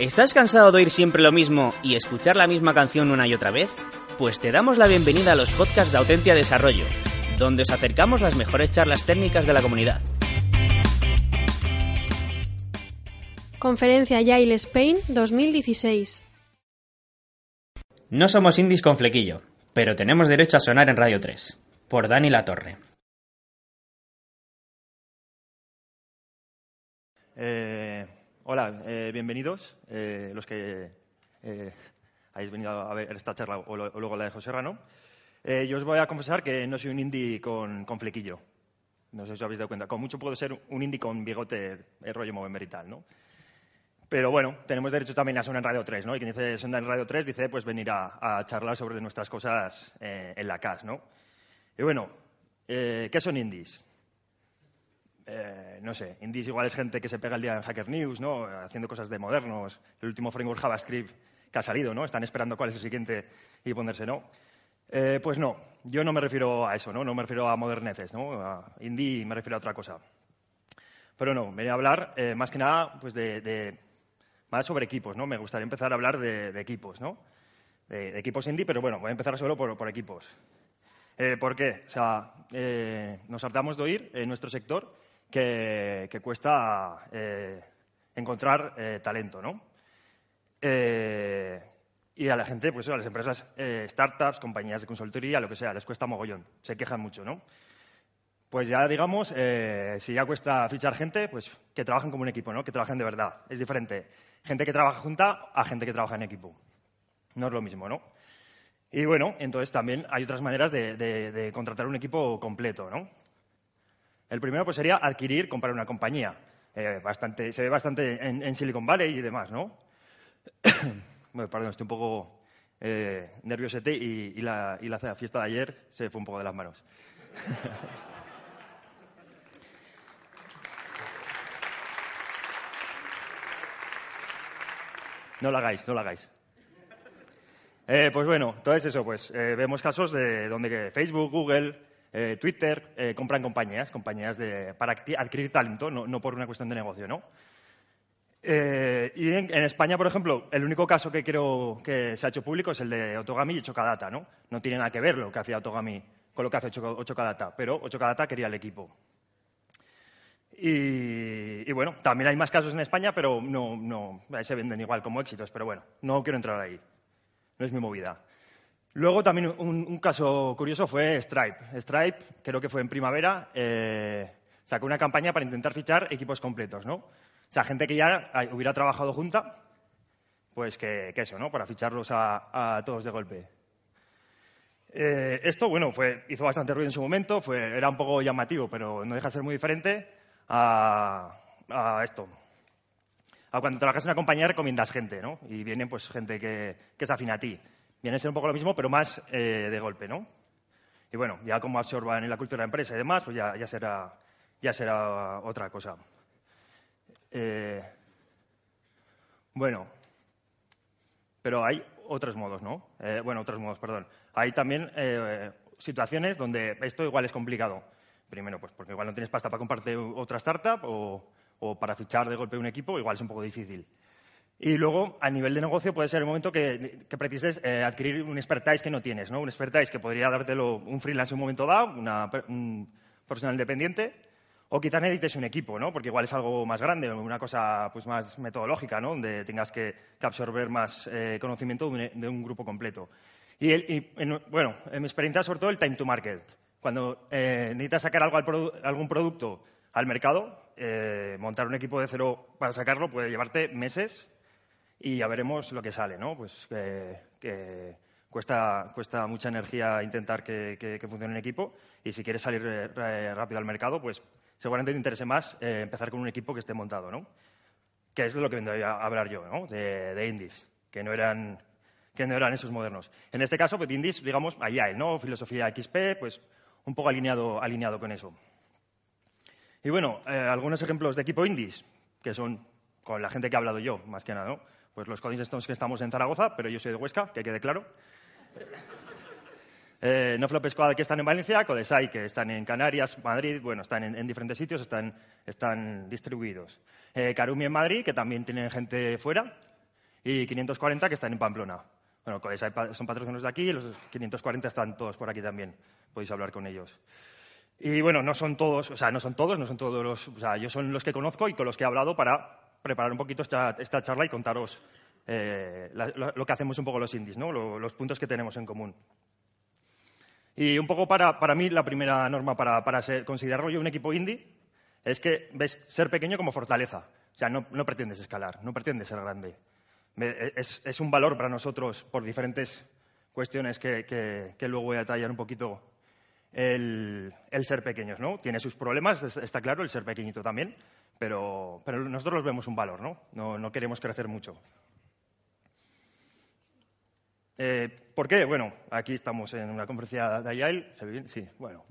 ¿Estás cansado de oír siempre lo mismo y escuchar la misma canción una y otra vez? Pues te damos la bienvenida a los podcasts de Autentia Desarrollo, donde os acercamos las mejores charlas técnicas de la comunidad. Conferencia Yale Spain 2016. No somos indies con flequillo, pero tenemos derecho a sonar en Radio 3. Por Dani La Torre. Eh, hola, eh, bienvenidos eh, los que eh, habéis venido a ver esta charla o, luego la de José Rano. Eh, yo os voy a confesar que no soy un indie con, con flequillo. No sé si os habéis dado cuenta. Con mucho puedo ser un indie con bigote, el rollo Movember y tal, ¿no? Pero bueno, tenemos derecho también a sonar en Radio 3, ¿no? Y quien dice sonar Radio 3 dice pues venir a, charlar sobre nuestras cosas en la CAS, ¿no? Y bueno, ¿qué son indies? Eh, no sé, indies igual es gente que se pega el día en Hacker News, ¿no? Haciendo cosas de modernos. El último framework JavaScript que ha salido, ¿no? Están esperando cuál es el siguiente y ponerse, ¿no? Eh, pues no, yo no me refiero a eso, ¿no? No me refiero a moderneces, ¿no? Indie me refiero a otra cosa. Pero no, venía a hablar eh, más que nada pues de, más sobre equipos, ¿no? Me gustaría empezar a hablar de, equipos, ¿no? De, equipos indie, pero bueno, voy a empezar solo por, por equipos. ¿Por qué? O sea, nos hartamos de oír en nuestro sector que, cuesta eh, encontrar eh, talento, ¿no? Eh, y a la gente, pues a las empresas, startups, compañías de consultoría, lo que sea, les cuesta mogollón, se quejan mucho, ¿no? Pues ya digamos, si ya cuesta fichar gente, pues que trabajen como un equipo, ¿no? Que trabajen de verdad. Es diferente gente que trabaja junta a gente que trabaja en equipo. No es lo mismo, ¿no? Y bueno, entonces también hay otras maneras de- de contratar un equipo completo, ¿no? El primero pues sería adquirir, comprar una compañía. Eh, se ve bastante en, Silicon Valley y demás, ¿no? bueno, perdón, estoy un poco eh, nerviosete y, la, y la fiesta de ayer se fue un poco de las manos. No lo hagáis, no lo hagáis. Eh, pues bueno, entonces eso, pues eh, vemos casos de donde que Facebook, Google, eh, Twitter eh, compran compañías, compañías de, para adqui- adquirir talento, no, por una cuestión de negocio, ¿no? Eh, y en, España, por ejemplo, el único caso que creo que se ha hecho público es el de Otogami y Chocadata, ¿no? No tiene nada que ver lo que hacía Otogami con lo que hace Chocadata, pero Chocadata quería el equipo. Y, y bueno, también hay más casos en España, pero no, no se venden igual como éxitos, pero bueno, no quiero entrar ahí. No es mi movida. Luego también un, caso curioso fue Stripe. Stripe, creo que fue en primavera, eh, sacó una campaña para intentar fichar equipos completos, ¿no? O sea, gente que ya hubiera trabajado junta, pues que, eso, ¿no? Para ficharlos a, a todos de golpe. Eh, esto, bueno, fue, hizo bastante ruido en su momento, fue, era un poco llamativo, pero no deja de ser muy diferente a, a esto. A cuando trabajas en una compañía recomiendas gente, ¿no? Y vienen pues gente que, que es afín a ti. Viene a ser un poco lo mismo, pero más eh, de golpe, ¿no? Y bueno, ya como absorban en la cultura de la empresa y demás, pues ya, será, ya será otra cosa. Eh, bueno, pero hay otros modos, ¿no? Eh, bueno, otros modos, perdón. Hay también eh, situaciones donde esto igual es complicado. Primero, pues porque igual no tienes pasta para comprarte otra startup o para fichar de golpe un equipo, igual es un poco difícil. Y luego, a nivel de negocio, puede ser el momento que, que precises eh, adquirir un expertise que no tienes, ¿no? Un expertise que podría dártelo un freelance en un momento dado, una, un profesional independiente, o quizás necesites un equipo, ¿no? Porque igual es algo más grande, una cosa pues, más metodológica, ¿no? Donde tengas que, absorber más eh, conocimiento de un, grupo completo. Y, el- y, en- bueno, en mi experiencia, sobre todo, el time to market. Cuando eh, necesitas sacar algo al produ- algún producto al mercado, montar un equipo de cero para sacarlo puede llevarte meses y ya veremos lo que sale, ¿no? Pues que, que cuesta, cuesta mucha energía intentar que, que- funcione un equipo y si quieres salir eh, rápido al mercado, pues seguramente te interese más eh, empezar con un equipo que esté montado, ¿no? Que es de lo que vendría a hablar yo, ¿no? De, indies, que no eran que no eran esos modernos. En este caso, pues indies, digamos, allá, ¿no? Filosofía XP, pues un poco alineado, alineado con eso. Y bueno, eh, algunos ejemplos de equipo indies, que son con la gente que he hablado yo, más que nada, ¿no? Pues los Coding Stones que estamos en Zaragoza, pero yo soy de Huesca, que quede claro. Eh, no Flop Squad que están en Valencia, Codesai que están en Canarias, Madrid, bueno, están en, en diferentes sitios, están, están distribuidos. Eh, Karumi en Madrid, que también tienen gente fuera. y 540 que están en Pamplona. Bueno, son patrocinios de aquí los 540 están todos por aquí también. Podéis hablar con ellos. Y bueno, no son todos, o sea, no son todos, no son todos los, o sea, yo son los que conozco y con los que he hablado para preparar un poquito esta, charla y contaros eh, lo, que hacemos un poco los indies, ¿no? los puntos que tenemos en común. Y un poco para, para mí la primera norma para, para considerarlo yo un equipo indie es que ves ser pequeño como fortaleza. O sea, no, no pretendes escalar, no pretendes ser grande. Es, es, un valor para nosotros por diferentes cuestiones que, que, que luego voy a detallar un poquito el, ser pequeños, ¿no? Tiene sus problemas, está claro, el ser pequeñito también, pero, pero nosotros los vemos un valor, ¿no? No, queremos crecer mucho. Eh, ¿Por qué? Bueno, aquí estamos en una conferencia de Agile, ¿se ve bien? Sí, bueno.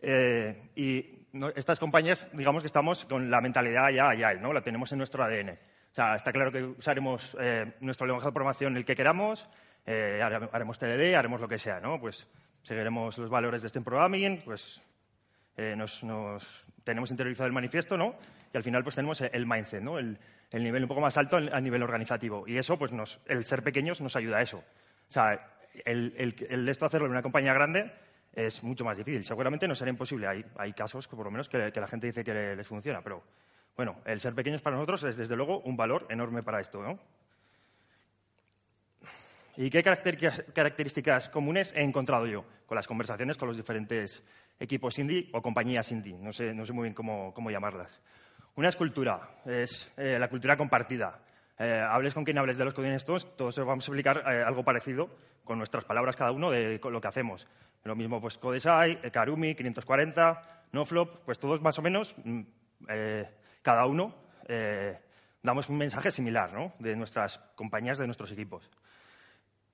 Eh, y estas compañías, digamos que estamos con la mentalidad ya Agile, ¿no? La tenemos en nuestro ADN. O sea, está claro que usaremos eh, nuestro lenguaje de programación el que queramos, haremos TDD, haremos lo que sea, ¿no? Pues seguiremos los valores de este programming, pues eh, nos, tenemos interiorizado el manifiesto, ¿no? Y al final pues tenemos el mindset, ¿no? El, nivel un poco más alto a nivel organizativo. Y eso, pues el ser pequeños nos ayuda a eso. O sea, el, el, esto hacerlo en una compañía grande es mucho más difícil. Seguramente no será imposible. Hay, hay casos que por lo menos que, la gente dice que les funciona, pero bueno, el ser pequeños para nosotros es desde luego un valor enorme para esto, ¿no? ¿Y qué características comunes he encontrado yo con las conversaciones con los diferentes equipos indie o compañías indie? No sé, muy bien cómo, llamarlas. Una es cultura, es eh, la cultura compartida. Eh, hables con quien hables de los codines todos, todos vamos a explicar eh, algo parecido con nuestras palabras cada uno de lo que hacemos. Lo mismo, pues Codesai, Karumi, 540, NoFlop, pues todos más o menos, mm, cada uno damos un mensaje similar ¿no? de nuestras compañías, de nuestros equipos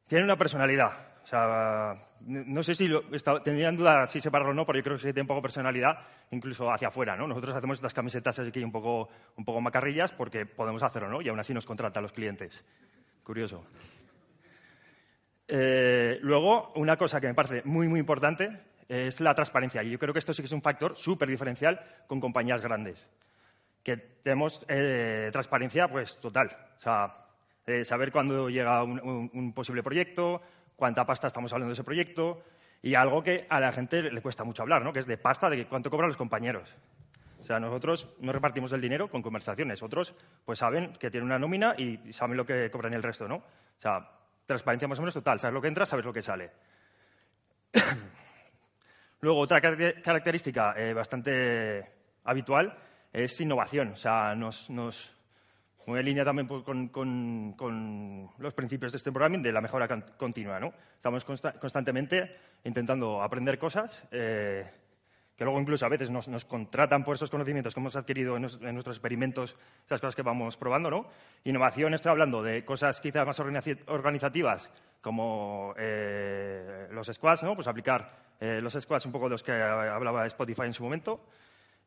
tiene una personalidad. O sea, no sé si lo, tendrían duda si separarlo o no, pero yo creo que sí tiene un poco personalidad, incluso hacia afuera, ¿no? Nosotros hacemos estas camisetas aquí un poco, un poco macarrillas porque podemos hacerlo, ¿no? Y aún así nos contratan los clientes. Curioso. Eh, luego, una cosa que me parece muy, muy importante es la transparencia. Y yo creo que esto sí que es un factor súper diferencial con compañías grandes. Que tenemos eh, transparencia, pues, total. O sea, eh, saber cuándo llega un, posible proyecto, cuánta pasta estamos hablando de ese proyecto, y algo que a la gente le cuesta mucho hablar, ¿no? que es de pasta, de cuánto cobran los compañeros. O sea, nosotros no repartimos el dinero con conversaciones. Otros pues saben que tienen una nómina y saben lo que cobran el resto, ¿no? O sea, transparencia más o menos total. Sabes lo que entra, sabes lo que sale. Luego, otra característica eh, bastante habitual es innovación. O sea, nos, muy en línea también pues, con, los principios de este programming de la mejora continua. ¿no? Estamos constantemente intentando aprender cosas eh, que luego incluso a veces nos, contratan por esos conocimientos que hemos adquirido en, nuestros experimentos, esas cosas que vamos probando. ¿no? Innovación, estoy hablando de cosas quizás más organizativas como eh, los squads, ¿no? pues aplicar eh, los squads un poco de los que hablaba Spotify en su momento.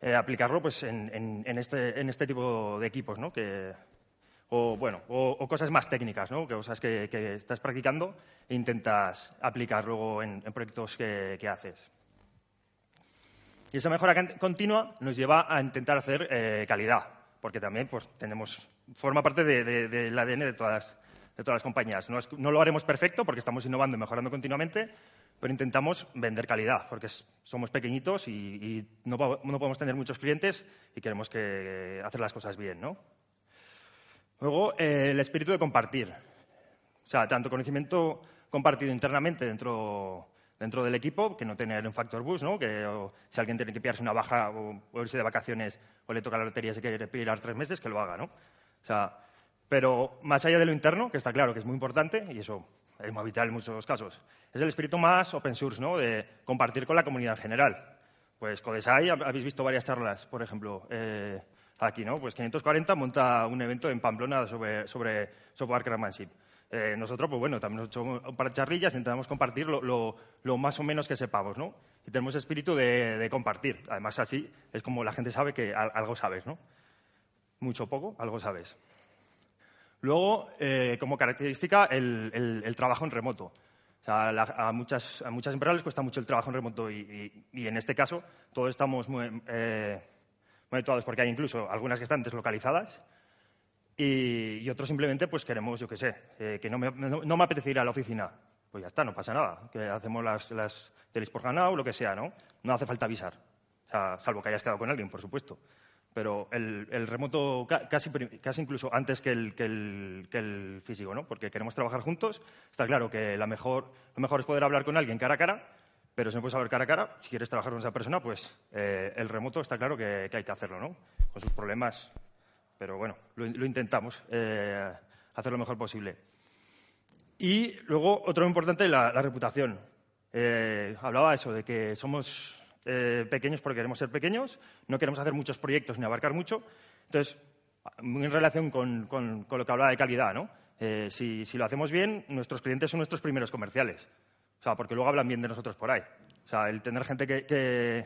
Eh, aplicarlo pues, en, este, en, este, tipo de equipos, ¿no? Que, o, bueno, o, cosas más técnicas, ¿no? cosas que, que, estás practicando e intentas aplicar luego en, proyectos que, haces. Y esa mejora continua nos lleva a intentar hacer eh, calidad, porque también pues, tenemos, forma parte del ADN de todas, de todas las compañías. No, no, lo haremos perfecto porque estamos innovando y mejorando continuamente, pero intentamos vender calidad, porque somos pequeñitos y, no, podemos tener muchos clientes y queremos que, hacer las cosas bien. ¿no? Luego, eh, el espíritu de compartir. O sea, tanto conocimiento compartido internamente dentro, dentro del equipo, que no tener un factor bus, ¿no? que si alguien tiene que pillarse una baja o, irse de vacaciones o le toca la lotería y se quiere pillar tres meses, que lo haga. ¿no? O sea, pero más allá de lo interno, que está claro que es muy importante, y eso es muy habitual en muchos casos. Es el espíritu más open source, ¿no? De compartir con la comunidad general. Pues Codesai, habéis visto varias charlas, por ejemplo, eh, aquí, ¿no? Pues 540 monta un evento en Pamplona sobre, sobre software craftsmanship. Eh, nosotros, pues bueno, también hemos hecho un par de charrillas, intentamos compartir lo, más o menos que sepamos, ¿no? Y tenemos espíritu de, de, compartir. Además, así es como la gente sabe que algo sabes, ¿no? Mucho o poco, algo sabes. Luego, eh, como característica, el, trabajo en remoto. a, muchas, empresas les cuesta mucho el trabajo en remoto y, en este caso todos estamos muy, eh, porque hay incluso algunas que están deslocalizadas Y, otros simplemente, pues queremos, yo qué sé, eh, que no me, no, me apetece ir a la oficina. Pues ya está, no pasa nada. Que hacemos las, las por ganado, lo que sea, ¿no? No hace falta avisar. O sea, salvo que hayas quedado con alguien, por supuesto. Pero el, el remoto casi, casi incluso antes que el, que, el, físico, ¿no? Porque queremos trabajar juntos. Está claro que la mejor, lo mejor es poder hablar con alguien cara a cara, pero si no puedes hablar cara a cara, si quieres trabajar con esa persona, pues eh, el remoto está claro que, que hay que hacerlo, ¿no? Con sus problemas pero bueno, lo, intentamos eh, hacer lo mejor posible. Y luego, otro importante, la, la reputación. Eh, hablaba eso, de que somos eh, pequeños porque queremos ser pequeños, no queremos hacer muchos proyectos ni abarcar mucho. Entonces, en relación con, con, lo que hablaba de calidad, ¿no? Eh, si, si, lo hacemos bien, nuestros clientes son nuestros primeros comerciales. O sea, porque luego hablan bien de nosotros por ahí. O sea, el tener gente que, que,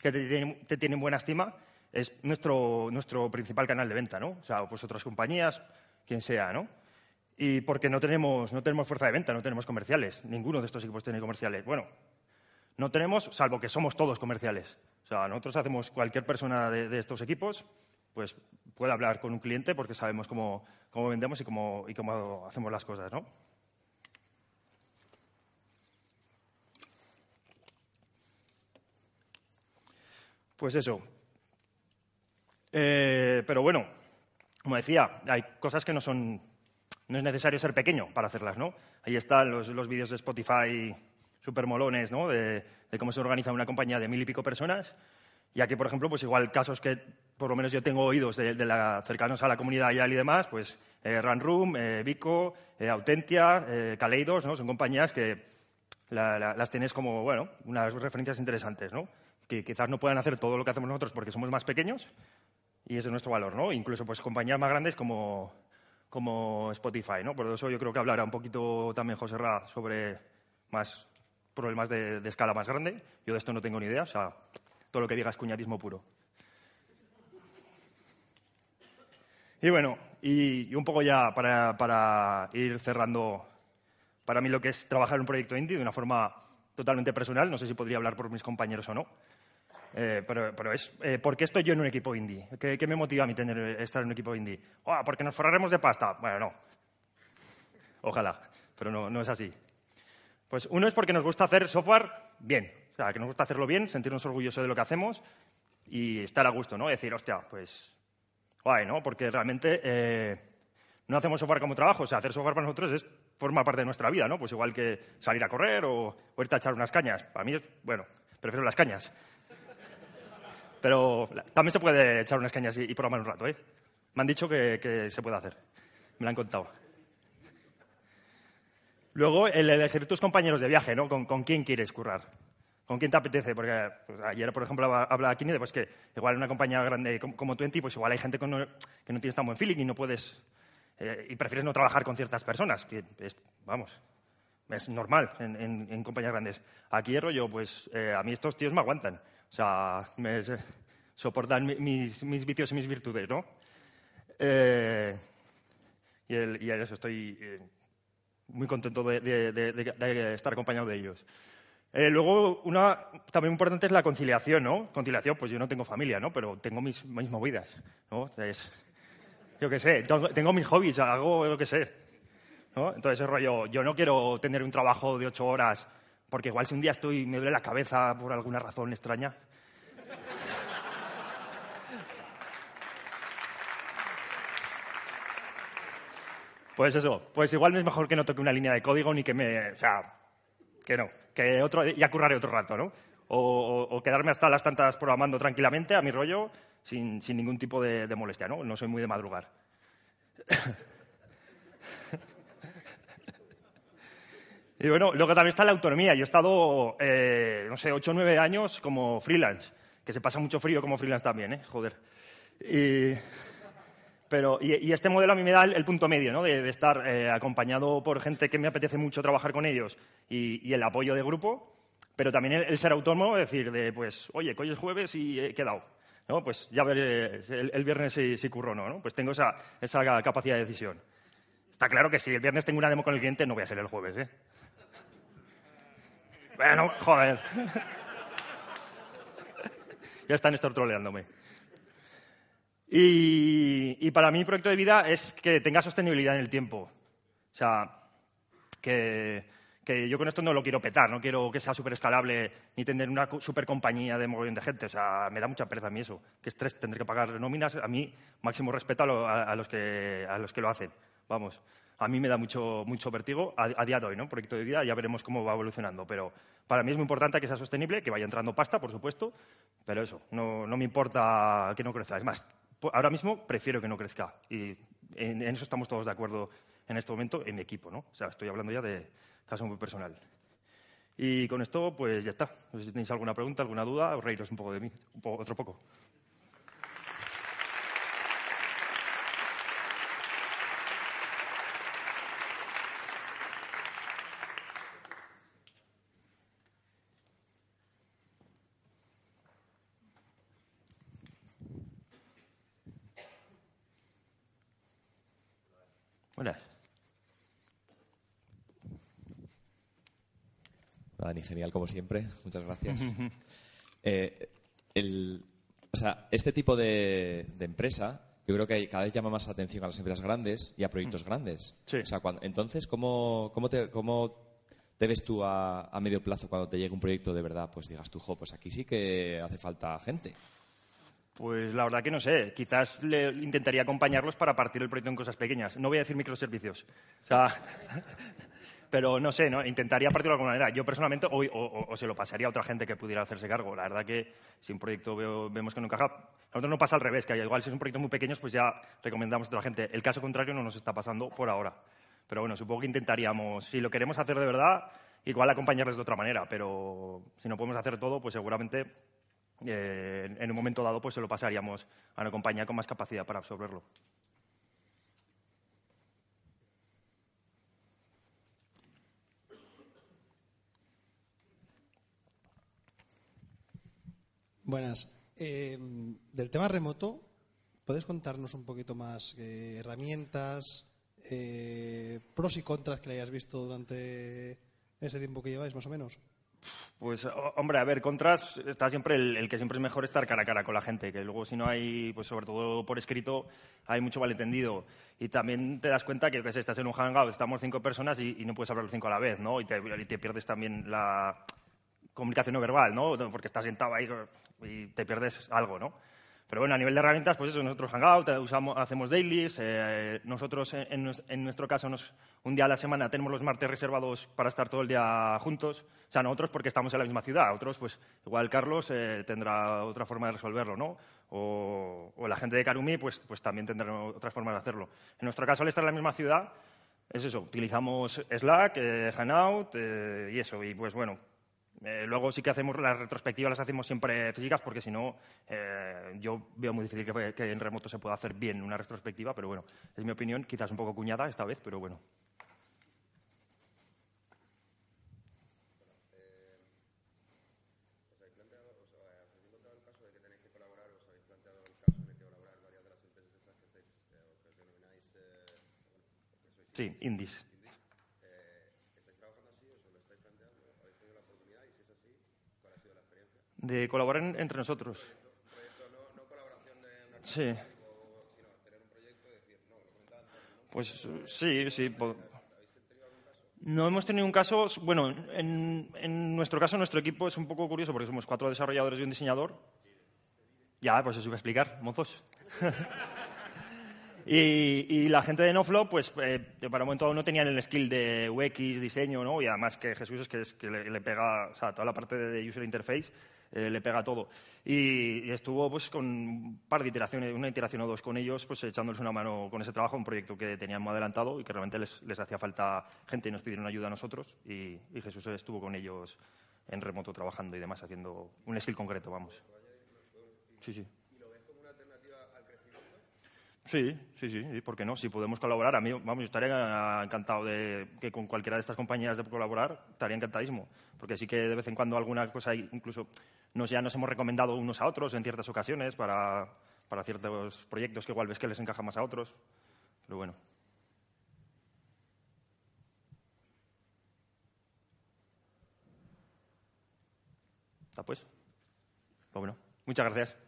que te, tiene, te tiene buena estima es nuestro, nuestro principal canal de venta, ¿no? O sea, pues otras compañías, quien sea, ¿no? Y porque no tenemos, no tenemos fuerza de venta, no tenemos comerciales. Ninguno de estos equipos tiene comerciales. Bueno, no tenemos, salvo que somos todos comerciales. O sea, nosotros hacemos, cualquier persona de, estos equipos, pues puede hablar con un cliente porque sabemos cómo, cómo vendemos y cómo, y cómo hacemos las cosas, ¿no? Pues eso, eh, pero bueno, como decía, hay cosas que no son. No es necesario ser pequeño para hacerlas, ¿no? Ahí están los, los vídeos de Spotify super molones, ¿no? De, cómo se organiza una compañía de mil y pico personas. Y aquí, por ejemplo, pues igual casos que por lo menos yo tengo oídos de, la, cercanos a la comunidad YAL y demás, pues eh, Runroom, eh, Vico, eh, Autentia, eh, Kaleidos, ¿no? Son compañías que las tienes como, bueno, unas referencias interesantes, ¿no? Que quizás no puedan hacer todo lo que hacemos nosotros porque somos más pequeños, y ese es nuestro valor, ¿no? Incluso pues compañías más grandes como, como Spotify, ¿no? Por eso yo creo que hablará un poquito también José Ra sobre más problemas de, escala más grande. Yo de esto no tengo ni idea, o sea, todo lo que diga es cuñadismo puro. Y bueno, y, un poco ya para, para, ir cerrando, para mí lo que es trabajar en un proyecto indie de una forma totalmente personal, no sé si podría hablar por mis compañeros o no, eh, pero, pero, es, eh, ¿por qué estoy yo en un equipo indie? ¿Qué, me motiva a mí tener, estar en un equipo indie? Oh, porque nos forraremos de pasta. Bueno, no. Ojalá, pero no, no es así. Pues uno es porque nos gusta hacer software bien. O sea, que nos gusta hacerlo bien, sentirnos orgullosos de lo que hacemos y estar a gusto, ¿no? Decir, hostia, pues guay, ¿no? Porque realmente eh, no hacemos software como trabajo. O sea, hacer software para nosotros es forma parte de nuestra vida, ¿no? Pues igual que salir a correr o, o irte a echar unas cañas. Para mí, es, bueno, prefiero las cañas. Pero también se puede echar unas cañas y, programar un rato, ¿eh? Me han dicho que, se puede hacer. Me lo han contado. Luego, el elegir tus compañeros de viaje, ¿no? ¿Con, quién quieres currar? ¿Con quién te apetece? Porque pues, ayer, por ejemplo, hablaba aquí de pues, que igual en una compañía grande como, Twenty, pues igual hay gente que no, tienes tan buen feeling y no puedes... Eh, y prefieres no trabajar con ciertas personas, que es, vamos, es normal en, compañías grandes. Aquí, rollo, pues eh, a mí estos tíos me aguantan. O sea, me soportan mis, mis vicios y mis virtudes, ¿no? Eh, y, el, y eso estoy muy contento de, estar acompañado de ellos. Eh, luego, una también importante es la conciliación, ¿no? Conciliación, pues yo no tengo familia, ¿no? Pero tengo mis, mis movidas, ¿no? yo qué sé, tengo mis hobbies, hago lo que sé, ¿no? Entonces, rollo, yo no quiero tener un trabajo de ocho horas porque igual si un día estoy me duele la cabeza por alguna razón extraña. Pues eso, pues igual es mejor que no toque una línea de código ni que me... O sea, que no, que otro, ya curraré otro rato, ¿no? O, quedarme hasta las tantas programando tranquilamente a mi rollo sin, ningún tipo de, molestia, ¿no? No soy muy de madrugar. Y bueno, luego también está la autonomía. Yo he estado, eh, no sé, ocho o nueve años como freelance, que se pasa mucho frío como freelance también, ¿eh? Joder. Y, pero, y, este modelo a mí me da el, punto medio, ¿no? De, estar eh, acompañado por gente que me apetece mucho trabajar con ellos y, el apoyo de grupo, pero también el, ser autónomo, decir, de, pues, oye, hoy es jueves y he quedado. ¿no? Pues ya veré el, viernes si, si, curro o no, no. Pues tengo esa, esa capacidad de decisión. Está claro que si el viernes tengo una demo con el cliente, no voy a ser el jueves, ¿eh? Bueno, joder. ya están estar troleándome. Y, para mí, proyecto de vida es que tenga sostenibilidad en el tiempo. O sea, que, yo con esto no lo quiero petar, no quiero que sea súper escalable ni tener una super compañía de mogollón de gente. O sea, me da mucha pereza a mí eso. Que estrés tendré que pagar nóminas. A mí, máximo respeto a, los, que, a los que lo hacen. Vamos, a mí me da mucho, mucho vértigo a, día de hoy, ¿no? Proyecto de vida, ya veremos cómo va evolucionando. Pero para mí es muy importante que sea sostenible, que vaya entrando pasta, por supuesto, pero eso, no, no me importa que no crezca. Es más, ahora mismo prefiero que no crezca. Y en, eso estamos todos de acuerdo en este momento en mi equipo, ¿no? O sea, estoy hablando ya de caso muy personal. Y con esto, pues ya está. No sé si tenéis alguna pregunta, alguna duda, os reíros un poco de mí, otro poco. Dani, genial como siempre. Muchas gracias. Eh, o sea, este tipo de, empresa yo creo que cada vez llama más atención a las empresas grandes y a proyectos grandes. Sí. O sea, entonces, ¿cómo, cómo, te, ¿cómo te ves tú a, medio plazo cuando te llegue un proyecto de verdad? Pues digas tú, jo, pues aquí sí que hace falta gente. Pues la verdad que no sé. Quizás le intentaría acompañarlos para partir el proyecto en cosas pequeñas. No voy a decir microservicios. O sea, pero no sé, ¿no? intentaría partirlo de alguna manera. Yo personalmente, o, o, se lo pasaría a otra gente que pudiera hacerse cargo. La verdad que si un proyecto vemos que no encaja, a nosotros no pasa al revés, que igual si es un proyecto muy pequeño, pues ya recomendamos a otra gente. El caso contrario no nos está pasando por ahora. Pero bueno, supongo que intentaríamos, si lo queremos hacer de verdad, igual acompañarles de otra manera, pero si no podemos hacer todo, pues seguramente eh, en un momento dado pues se lo pasaríamos a una compañía con más capacidad para absorberlo. Buenas. Eh, del tema remoto, ¿puedes contarnos un poquito más eh, herramientas, eh, pros y contras que hayas visto durante ese tiempo que lleváis, más o menos? Pues, hombre, a ver, contras está siempre el, que siempre es mejor estar cara a cara con la gente, que luego si no hay, pues sobre todo por escrito, hay mucho malentendido. Y también te das cuenta que, que estás en un hangout, estamos cinco personas y, no puedes hablar los cinco a la vez, ¿no? y te pierdes también la, comunicación no verbal, ¿no? Porque estás sentado ahí y te pierdes algo, ¿no? Pero bueno, a nivel de herramientas, pues eso, nosotros Hangout, usamos, hacemos dailies, eh, nosotros en, nuestro caso un día a la semana tenemos los martes reservados para estar todo el día juntos, o sea, nosotros porque estamos en la misma ciudad, otros pues igual Carlos eh, tendrá otra forma de resolverlo, ¿no? O, la gente de Karumi pues, pues también tendrá otras formas de hacerlo. En nuestro caso, al estar en la misma ciudad, es eso, utilizamos Slack, eh, Hangout y eso, y pues bueno, eh, luego sí que hacemos las retrospectivas, las hacemos siempre físicas, porque si no, eh, yo veo muy difícil que, en remoto se pueda hacer bien una retrospectiva, pero bueno, es mi opinión, quizás un poco cuñada esta vez, pero bueno. Sí, indies. De colaborar entre nosotros. Sí. Pues sí, sí. No hemos tenido un caso, bueno, en, en, nuestro caso nuestro equipo es un poco curioso porque somos cuatro desarrolladores y un diseñador. Ya, pues eso iba a explicar, mozos. y, la gente de NoFlow, pues eh, para un momento no tenían el skill de UX, diseño, ¿no? Y además que Jesús es que, es que le, le, pega, o sea, toda la parte de user interface eh, le pega todo. Y, estuvo pues con un par de iteraciones, una iteración o dos con ellos, pues echándoles una mano con ese trabajo, un proyecto que teníamos adelantado y que realmente les, les hacía falta gente y nos pidieron ayuda a nosotros y, y Jesús estuvo con ellos en remoto trabajando y demás, haciendo un skill concreto, vamos. Sí, sí. Sí, sí, sí, ¿por qué no? Si podemos colaborar, a mí, vamos, yo estaría encantado de que con cualquiera de estas compañías de colaborar, estaría encantadísimo, porque sí que de vez en cuando alguna cosa, incluso nos, ya nos hemos recomendado unos a otros en ciertas ocasiones para, para ciertos proyectos que igual ves que les encaja más a otros, pero bueno. ¿Está pues? Pues bueno, muchas gracias.